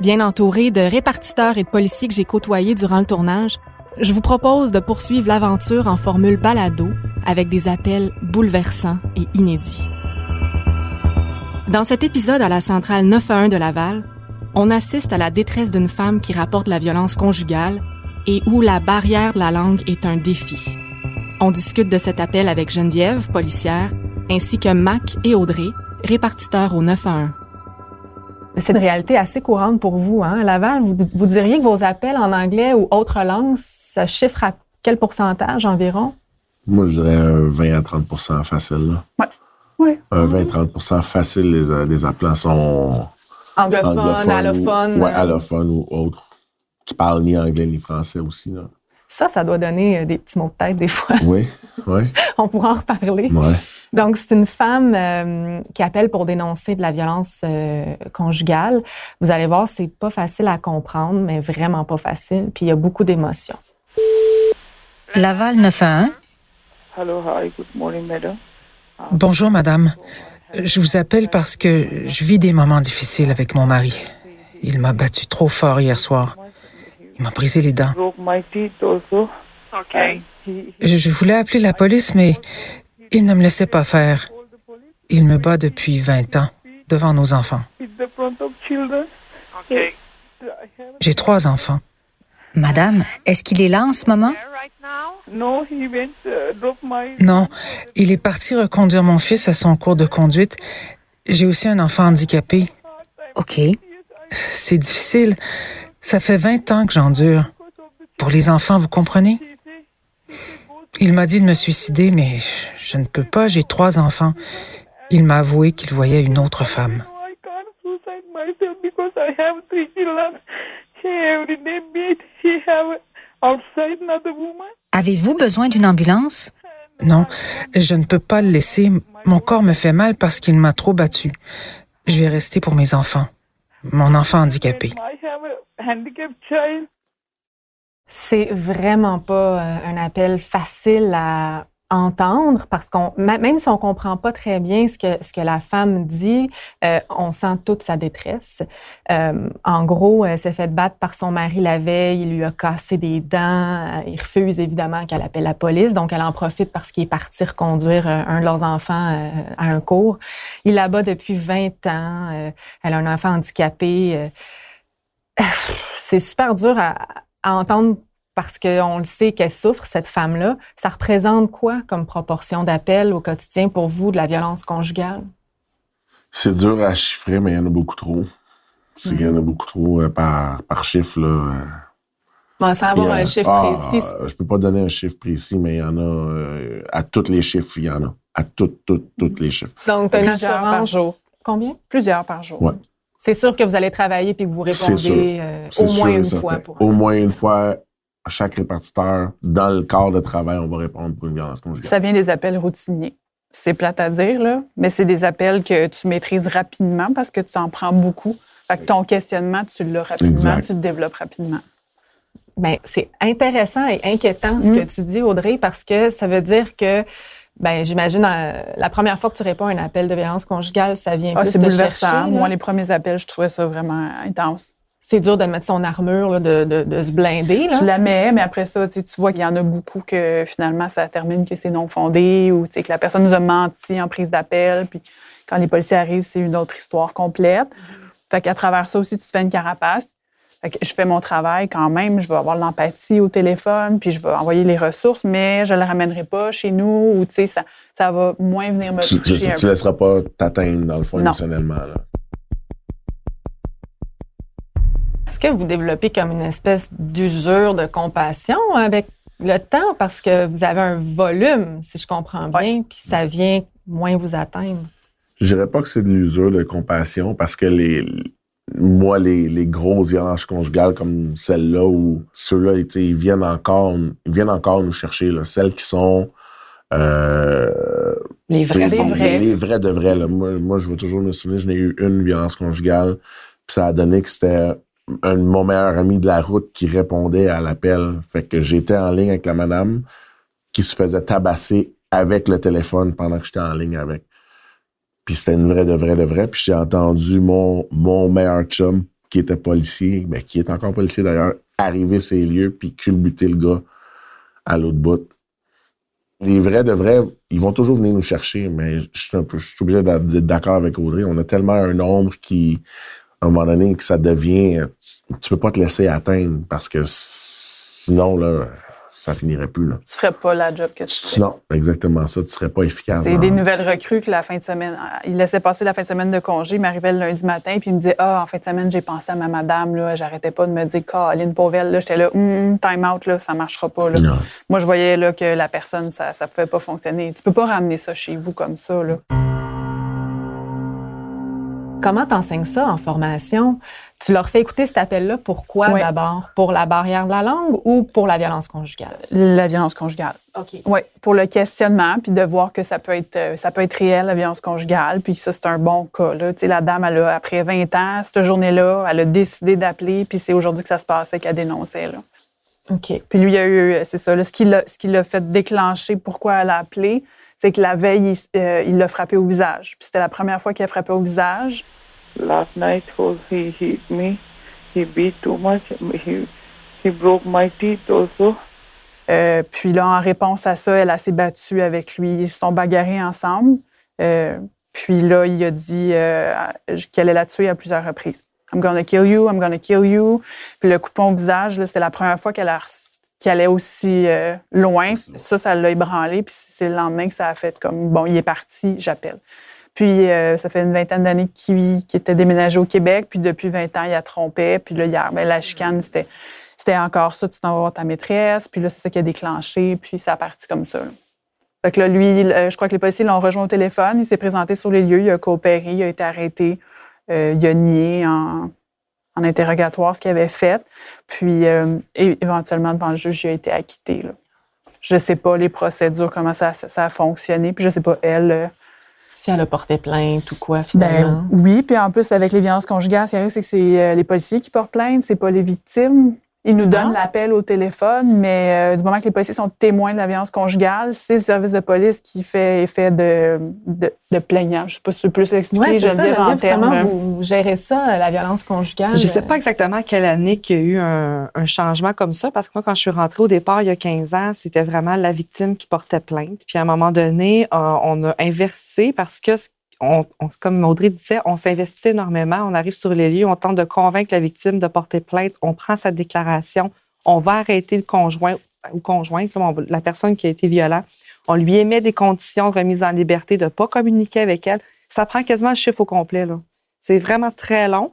Bien entouré de répartiteurs et de policiers que j'ai côtoyés durant le tournage, je vous propose de poursuivre l'aventure en formule balado avec des appels bouleversants et inédits. Dans cet épisode à la centrale 911 de Laval, on assiste à la détresse d'une femme qui rapporte la violence conjugale et où la barrière de la langue est un défi. On discute de cet appel avec Geneviève, policière, ainsi que Mac et Audrey, répartiteurs au 911. C'est une réalité assez courante pour vous, hein? À Laval, vous, vous diriez que vos appels en anglais ou autre langue, ça chiffre à quel pourcentage environ? Moi, je dirais un 20 à 30% facile. Là. Ouais. Un 20 à 30% facile, les, les appelants sont anglophones, anglophones allophones. Ou, ouais, allophones ou autres, qui parlent ni anglais ni français aussi. Là. Ça, ça doit donner euh, des petits mots de tête des fois. Oui, oui. On pourra en reparler. Ouais. Donc, c'est une femme euh, qui appelle pour dénoncer de la violence euh, conjugale. Vous allez voir, c'est pas facile à comprendre, mais vraiment pas facile. Puis il y a beaucoup d'émotions. Laval 911. Hello, hi, good morning, madam. Bonjour, madame. Je vous appelle parce que je vis des moments difficiles avec mon mari. Il m'a battu trop fort hier soir. Il m'a brisé les dents. Je, je voulais appeler la police, mais il ne me laissait pas faire. Il me bat depuis 20 ans, devant nos enfants. in the front of children. OK. I have J'ai trois enfants. Madame, est-ce qu'il est là en ce moment? right now? no. He went uh. Non, il est parti reconduire mon fils à son cours de conduite. J'ai aussi un enfant handicapé. OK. C'est difficile. Ça fait 20 ans que j'endure. Pour les enfants, vous comprenez? Il m'a dit de me suicider, mais je ne peux pas, j'ai trois enfants. Il m'a avoué qu'il voyait une autre femme. Avez-vous besoin d'une ambulance? Non, je ne peux pas le laisser. Mon corps me fait mal parce qu'il m'a trop battu. Je vais rester pour mes enfants. Mon enfant handicapé. C'est vraiment pas euh, un appel facile à entendre parce qu'on même si on comprend pas très bien ce que ce que la femme dit, euh, on sent toute sa détresse. Euh, en gros, elle s'est fait battre par son mari la veille, il lui a cassé des dents, il refuse évidemment qu'elle appelle la police, donc elle en profite parce qu'il est parti reconduire un de leurs enfants à un cours. Il la bat depuis 20 ans, elle a un enfant handicapé. Euh, c'est super dur à, à entendre parce qu'on le sait qu'elle souffre, cette femme-là. Ça représente quoi comme proportion d'appels au quotidien pour vous de la violence conjugale? C'est dur à chiffrer, mais il y en a beaucoup trop. C'est qu'il y en a beaucoup trop euh, par, par chiffre. Là, euh. Bon, sans avoir Il un chiffre Ah, précis. Je peux pas donner un chiffre précis, mais il y en a. euh, à tous les chiffres, il y en a. À toutes, toutes, toutes les chiffres. Donc, tu as une Plusieurs par jour. Combien? Plusieurs par jour. Ouais. C'est sûr que vous allez travailler puis que vous répondez euh, au moins une certain. fois. Pour... Au moins une fois, à chaque répartiteur, dans le cadre de travail, on va répondre pour une violence conjugale. Ça vient des appels routiniers. C'est plate à dire, là, mais c'est des appels que tu maîtrises rapidement parce que tu en prends beaucoup. Fait que ton questionnement, tu l'as rapidement, Exact. tu le développes rapidement. Ben, c'est intéressant et inquiétant ce Mm. que tu dis, Audrey, parce que ça veut dire que, ben, j'imagine, euh, la première fois que tu réponds à un appel de violence conjugale, ça vient Ah, plus c'est te bouleversant. chercher. Moi, les premiers appels, je trouvais ça vraiment intense. C'est dur de mettre son armure, là, de, de, de se blinder. Là. Tu la mets, mais après ça, tu sais, tu vois qu'il y en a beaucoup que finalement, ça termine que c'est non fondé ou tu sais, que la personne nous a menti en prise d'appel. Puis quand les policiers arrivent, c'est une autre histoire complète. Fait qu'à travers ça aussi, tu te fais une carapace. Je fais mon travail quand même, je vais avoir de l'empathie au téléphone, puis je vais envoyer les ressources, mais je ne le ramènerai pas chez nous ou tu sais, ça, ça va moins venir me Tu toucher. un ne peu. laisseras pas t'atteindre, dans le fond, Non. émotionnellement. Là. Est-ce que vous développez comme une espèce d'usure de compassion avec le temps? Parce que vous avez un volume, si je comprends bien, puis ça vient moins vous atteindre? Je dirais pas que c'est de l'usure de compassion parce que les, moi, les, les grosses violences conjugales comme celle-là, où ceux-là, ils viennent encore, ils viennent encore nous chercher, là. Celles qui sont, euh, Les vrais, les bon, vrais. Les vrais de vrais, là. Moi, moi, je veux toujours me souvenir, je n'ai eu une violence conjugale, puis ça a donné que c'était un de mon meilleur ami de la route qui répondait à l'appel. Fait que j'étais en ligne avec la madame qui se faisait tabasser avec le téléphone pendant que j'étais en ligne avec. Puis c'était une vraie de vraie de vraie. Puis j'ai entendu mon, mon meilleur chum, qui était policier, ben, qui est encore policier d'ailleurs, arriver ces lieux puis culbuter le gars à l'autre bout. Les vrais de vrais, ils vont toujours venir nous chercher, mais je suis un peu, je suis obligé d'être d'accord avec Audrey. On a tellement un nombre qui, à un moment donné, que ça devient, tu, tu peux pas te laisser atteindre parce que sinon, là, ça finirait plus, là. Tu ferais pas la job que tu fais. Non, exactement ça. Tu serais pas efficace. C'est des nouvelles recrues que la fin de semaine, il laissait passer la fin de semaine de congé, il m'arrivait le lundi matin, puis il me disait Ah, en fin de semaine, j'ai pensé à ma madame, là, j'arrêtais pas de me dire Caroline Pauvel, là, j'étais là, Hum, time out, là, ça marchera pas. Là. Moi, je voyais là, que la personne, ça, ça pouvait pas fonctionner. Tu peux pas ramener ça chez vous comme ça. Là. Comment t'enseignes ça en formation? Tu leur fais écouter cet appel-là. Pourquoi Oui. d'abord? Pour la barrière de la langue ou pour la violence conjugale? La violence conjugale. OK. Oui, pour le questionnement, puis de voir que ça peut être euh, ça peut être réel, la violence conjugale, puis ça, c'est un bon cas. Là. La dame, elle a, après 20 ans, cette journée-là, elle a décidé d'appeler, puis c'est aujourd'hui que ça se passait qu'elle dénonçait. Là. OK. Puis lui, il y a eu, c'est ça, là, ce qui l'a fait déclencher pourquoi elle a appelé, c'est que la veille, il euh, il l'a frappé au visage. Puis c'était la première fois qu'il a frappé au visage. Last night was he hit me. He beat too much. He he broke my teeth also. Euh, puis là, en réponse à ça, elle a s'est battue avec lui. Ils se sont bagarrés ensemble. Euh, puis là, il a dit euh, qu'elle allait la tuer à plusieurs reprises. I'm gonna kill you, I'm gonna kill you. Puis le coup de poing au visage, c'était la première fois qu'elle qu'elle allait aussi euh, loin. Ça, ça l'a ébranlé. Puis c'est le lendemain que ça a fait comme, bon, il est parti, j'appelle. Puis euh, ça fait une vingtaine d'années qu'il était déménagé au Québec. Puis depuis 20 ans, il a trompé. Puis là, hier, ben, la chicane, c'était c'était encore ça, tu t'en vas voir ta maîtresse, puis là, c'est ça qui a déclenché, puis ça a parti comme ça. là. Fait que là, lui, euh, je crois que les policiers l'ont rejoint au téléphone, il s'est présenté sur les lieux, il a coopéré, il a été arrêté, euh, il a nié en, en interrogatoire ce qu'il avait fait, puis euh, éventuellement, devant le juge, il a été acquitté. Là. Je sais pas les procédures, comment ça, ça, a fonctionné, puis je sais pas, elle... Si elle a porté plainte ou quoi, ben, finalement? oui, puis en plus, avec les violences conjugales, c'est c'est que c'est euh, les policiers qui portent plainte, c'est pas les victimes. Ils nous donnent Ah. l'appel au téléphone, mais euh, du moment que les policiers sont témoins de la violence conjugale, c'est le service de police qui fait effet de, de, de plaignant. Je sais pas si tu peux plus Oui, c'est ça, Geneviève, en termes. comment vous gérez ça, la violence conjugale? Je ne sais pas exactement à quelle année qu'il y a eu un, un changement comme ça, parce que moi, quand je suis rentrée au départ, il y a 15 ans, c'était vraiment la victime qui portait plainte. Puis à un moment donné, euh, on a inversé parce que, ce- comme Audrey disait, on s'investit énormément, on arrive sur les lieux, on tente de convaincre la victime de porter plainte, on prend sa déclaration, on va arrêter le conjoint ou conjointe, la personne qui a été violente, on lui émet des conditions de remise en liberté, de ne pas communiquer avec elle. Ça prend quasiment le chiffre au complet. C'est vraiment très long.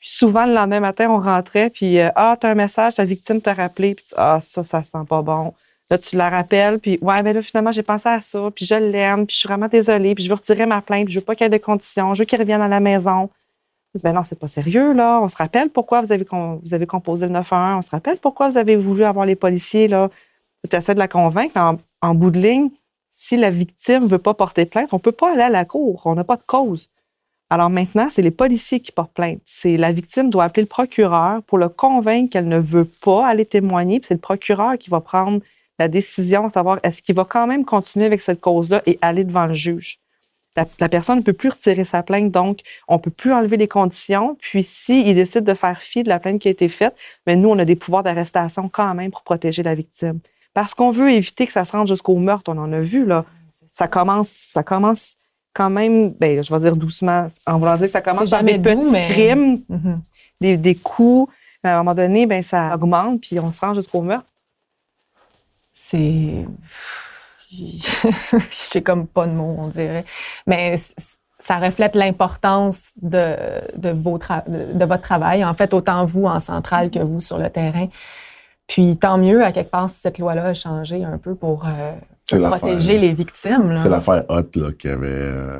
Souvent, le lendemain matin, on rentrait, puis euh, Ah, t'as un message, ta victime t'a rappelé, puis Ah, ça, ça sent pas bon. Là, tu la rappelles, puis Ouais, mais là, finalement, j'ai pensé à ça, puis je l'aime, puis je suis vraiment désolée, puis je veux retirer ma plainte, puis je veux pas qu'il y ait de conditions, je veux qu'il revienne à la maison. Ben non, c'est pas sérieux, là. On se rappelle pourquoi vous avez, vous avez composé le 911. On se rappelle pourquoi vous avez voulu avoir les policiers, là. Tu essaies de la convaincre. En, bout de ligne, si la victime veut pas porter plainte, on peut pas aller à la cour. On n'a pas de cause. Alors maintenant, c'est les policiers qui portent plainte. C'est la victime doit appeler le procureur pour le convaincre qu'elle ne veut pas aller témoigner. Puis c'est le procureur qui va prendre la décision de savoir est-ce qu'il va quand même continuer avec cette cause-là et aller devant le juge. La, la personne ne peut plus retirer sa plainte, donc on ne peut plus enlever les conditions. Puis s'il décide de faire fi de la plainte qui a été faite, mais nous, on a des pouvoirs d'arrestation quand même pour protéger la victime. Parce qu'on veut éviter que ça se rende jusqu'au meurtre. On en a vu, là. Ça commence, ça commence quand même, ben, je vais dire doucement, en voulant dire que ça commence par des petits mais- crimes, Mhm. des, des coups. À un moment donné, ben, ça augmente, puis on se rend jusqu'au meurtre. C'est. J'ai comme pas de mots, on dirait. Mais ça reflète l'importance de, de, vos de votre travail, en fait, autant vous en centrale que vous sur le terrain. Puis tant mieux, à quelque part, si cette loi-là a changé un peu pour, euh, pour protéger les victimes. C'est l'affaire Hot là, qui avait euh,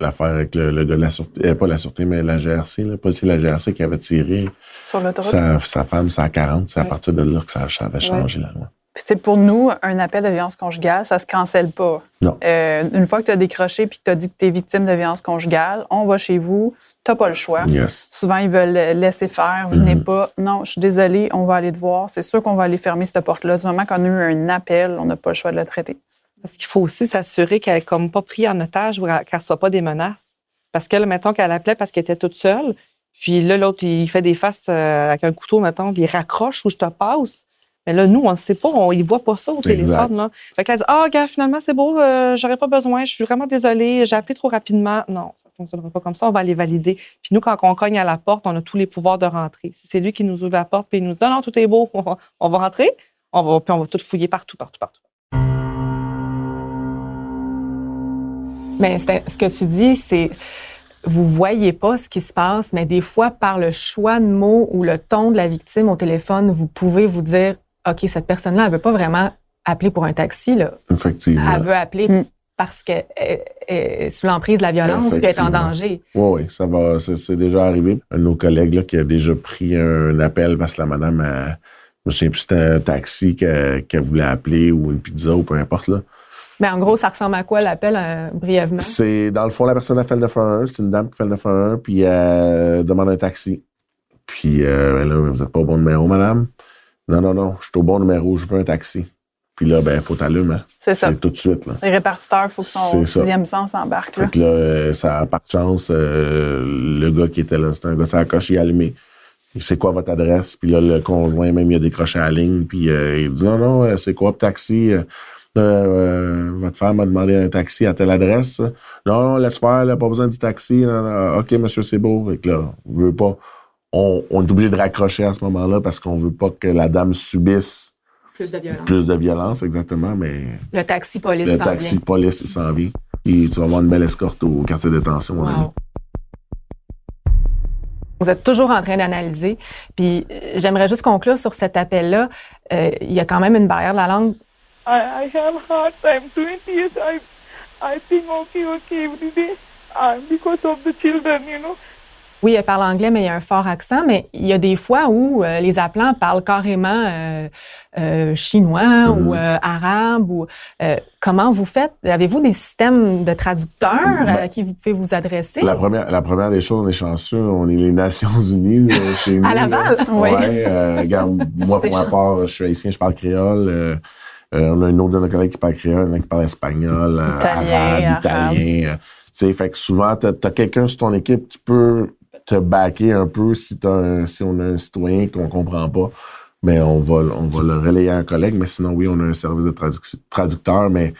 l'affaire avec le, le gars de la sûreté, euh, pas la sûreté, mais la GRC, là, pas c'est la GRC qui avait tiré Sur sa, sa femme, sa 40. C'est à partir de là que ça, ça avait changé la loi. Puis, tu sais, pour nous, un appel de violence conjugale, ça se cancelle pas. Non. Euh, une fois que tu as décroché puis que tu as dit que tu es victime de violence conjugale, on va chez vous, tu pas le choix. Yes. Souvent, ils veulent laisser faire, venez Mhm. pas. Non, je suis désolée, on va aller te voir. C'est sûr qu'on va aller fermer cette porte-là. Du moment qu'on a eu un appel, on n'a pas le choix de le traiter. Parce qu'il faut aussi s'assurer qu'elle n'est comme pas prise en otage ou qu'elle ne reçoit pas des menaces. Parce que, là, mettons qu'elle appelait parce qu'elle était toute seule, puis là, l'autre, il fait des faces euh, avec un couteau, mettons, puis il raccroche où je te passe. Mais là, nous, on ne sait pas, on ne voit pas ça au téléphone. Là. Fait que là, dit Ah, gars, finalement, c'est beau, euh, j'aurais pas besoin, je suis vraiment désolée, j'ai appelé trop rapidement. Non, ça ne fonctionnera pas comme ça, on va aller valider. Puis nous, quand on cogne à la porte, on a tous les pouvoirs de rentrer. Si c'est lui qui nous ouvre la porte, puis il nous dit Non, non, tout est beau, on va, on va rentrer, on va, puis on va tout fouiller partout, partout, partout. Mais ce que tu dis, c'est vous voyez pas ce qui se passe, mais des fois, par le choix de mots ou le ton de la victime au téléphone, vous pouvez vous dire, OK, cette personne-là, elle veut pas vraiment appeler pour un taxi, là. Effectivement. Elle veut appeler Mm. parce qu'elle est sous l'emprise de la violence, qu'elle est en danger. Oui, oui, ça va. C'est déjà arrivé. Un de nos collègues là, qui a déjà pris un appel parce que la madame, elle, je me souviens plus si c'était un taxi qu'elle voulait appeler ou une pizza ou peu importe. Là. Mais en gros, ça ressemble à quoi l'appel, euh, brièvement? C'est dans le fond, la personne a fait le 911, c'est une dame qui fait le 911, puis elle demande un taxi. Puis euh, ben là, vous êtes pas au bon numéro, madame? Non, non, non, je suis au bon numéro, je veux un taxi. Puis là, ben, faut t'allumer. Hein. C'est ça. C'est tout de suite. Là. Les répartiteurs, il faut que son C'est ça. sixième sens embarque. Là. Fait que là, euh, ça, par chance, euh, le gars qui était là, c'était un gars, ça a coché, il a allumé. C'est quoi votre adresse? Puis là, le conjoint, même, il a décroché la ligne. Puis euh, il dit, non, non, c'est quoi le taxi? Euh, votre femme m'a demandé un taxi à telle adresse. Non, non, laisse faire, là, pas besoin du taxi. Non, non, OK, monsieur, c'est beau. Fait que là, on veut pas... On, on est obligé de raccrocher à ce moment-là parce qu'on veut pas que la dame subisse Plus de violence. plus de violence, exactement, mais Le taxi police le taxi vient. de police, il s'en vient. Et tu vas avoir une belle escorte au quartier de détention. mon ami. Vous êtes toujours en train d'analyser. Puis euh, j'aimerais juste conclure sur cet appel-là. Euh, il y a quand même une barrière de la langue. I, I have hard time. 20 years I, I think okay, okay every day uh, because of the children, you know. Oui, elle parle anglais, mais il y a un fort accent. Mais il y a des fois où euh, les appelants parlent carrément euh, euh, chinois Mhm. ou arabe. Ou comment vous faites? Avez-vous des systèmes de traducteurs Ben, à qui vous pouvez vous adresser? La première, la première des choses, on est chanceux, on est les Nations Unies là, chez nous. À Laval? là. Oui. Ouais, regarde, moi, pour ma part, je suis haïtien, je parle créole. euh, on a un autre de nos collègues qui parle créole, un qui parle espagnol, Italien, arabe, italien. euh, tu sais, fait que souvent, t'as as, quelqu'un sur ton équipe qui peut te backer un peu si, un- si on a un citoyen qu'on comprend pas. Mais on va, on va le relayer à un collègue. Mais sinon, oui, on a un service de traduc- traducteur, mais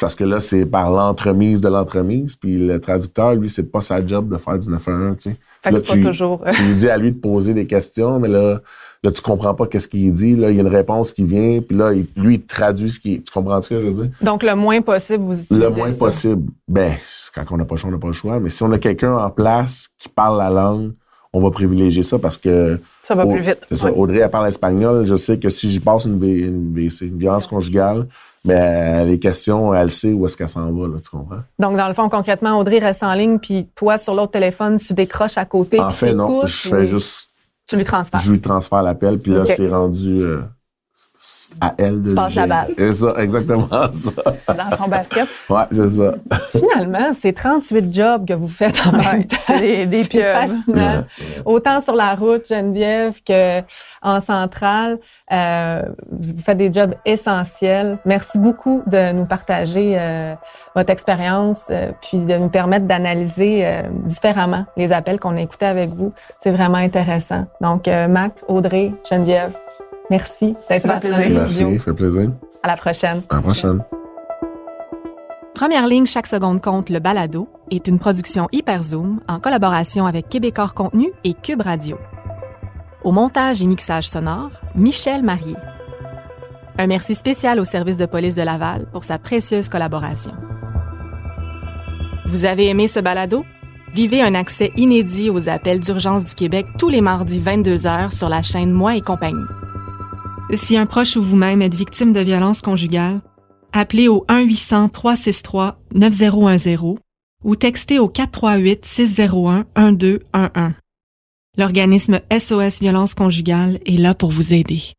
parce que là, c'est par l'entremise de l'entremise. Puis le traducteur, lui, c'est pas sa job de faire du 911, tu sais. Fait que Là, c'est tu, pas toujours. euh, tu lui dis à lui de poser des questions, mais là, là tu comprends pas qu'est-ce qu'il dit. Là, il y a une réponse qui vient, puis là, il- lui, il traduit ce qui... Tu comprends ce que je veux dire? Donc le moins possible, vous utilisez Le moins ça. possible. Ben, quand on n'a pas le choix, on n'a pas le choix. Mais si on a quelqu'un en place qui parle la langue, on va privilégier ça parce que... Ça va plus vite. C'est ça. Oui. Audrey, elle parle espagnol. Je sais que si j'y passe une, une une violence conjugale, mais les questions, elle sait où est-ce qu'elle s'en va, là, tu comprends? Donc, dans le fond, concrètement, Audrey reste en ligne, puis toi, sur l'autre téléphone, tu décroches à côté. En fait, non. Je ou fais juste... Tu lui transfères. Je lui transfère l'appel, puis là, c'est rendu euh, à elle de Tu passes la balle. C'est ça, exactement ça. Dans son basket. Ouais, c'est ça. Finalement, c'est 38 jobs que vous faites en même temps. c'est des, fascinant. Autant sur la route, Geneviève, que en centrale. Euh, vous faites des jobs essentiels. Merci beaucoup de nous partager euh, votre expérience, euh, puis de nous permettre d'analyser euh, différemment les appels qu'on a écoutés avec vous. C'est vraiment intéressant. Donc, euh, Mac, Audrey, Geneviève, merci d'être Ça passé plaisir. Merci, studios. fait plaisir. À la prochaine. À la prochaine. Première ligne, chaque seconde compte, le balado, est une production Hyperzoom en collaboration avec Québecor Contenu et Cube Radio. Au montage et mixage sonore, Michel Marié. Un merci spécial au service de police de Laval pour sa précieuse collaboration. Vous avez aimé ce balado? Vivez un accès inédit aux appels d'urgence du Québec tous les mardis 22h sur la chaîne Moi et compagnie. Si un proche ou vous-même êtes victime de violences conjugales, appelez au 1-800-363-9010 ou textez au 438 601 1211. L'organisme SOS Violence conjugale est là pour vous aider.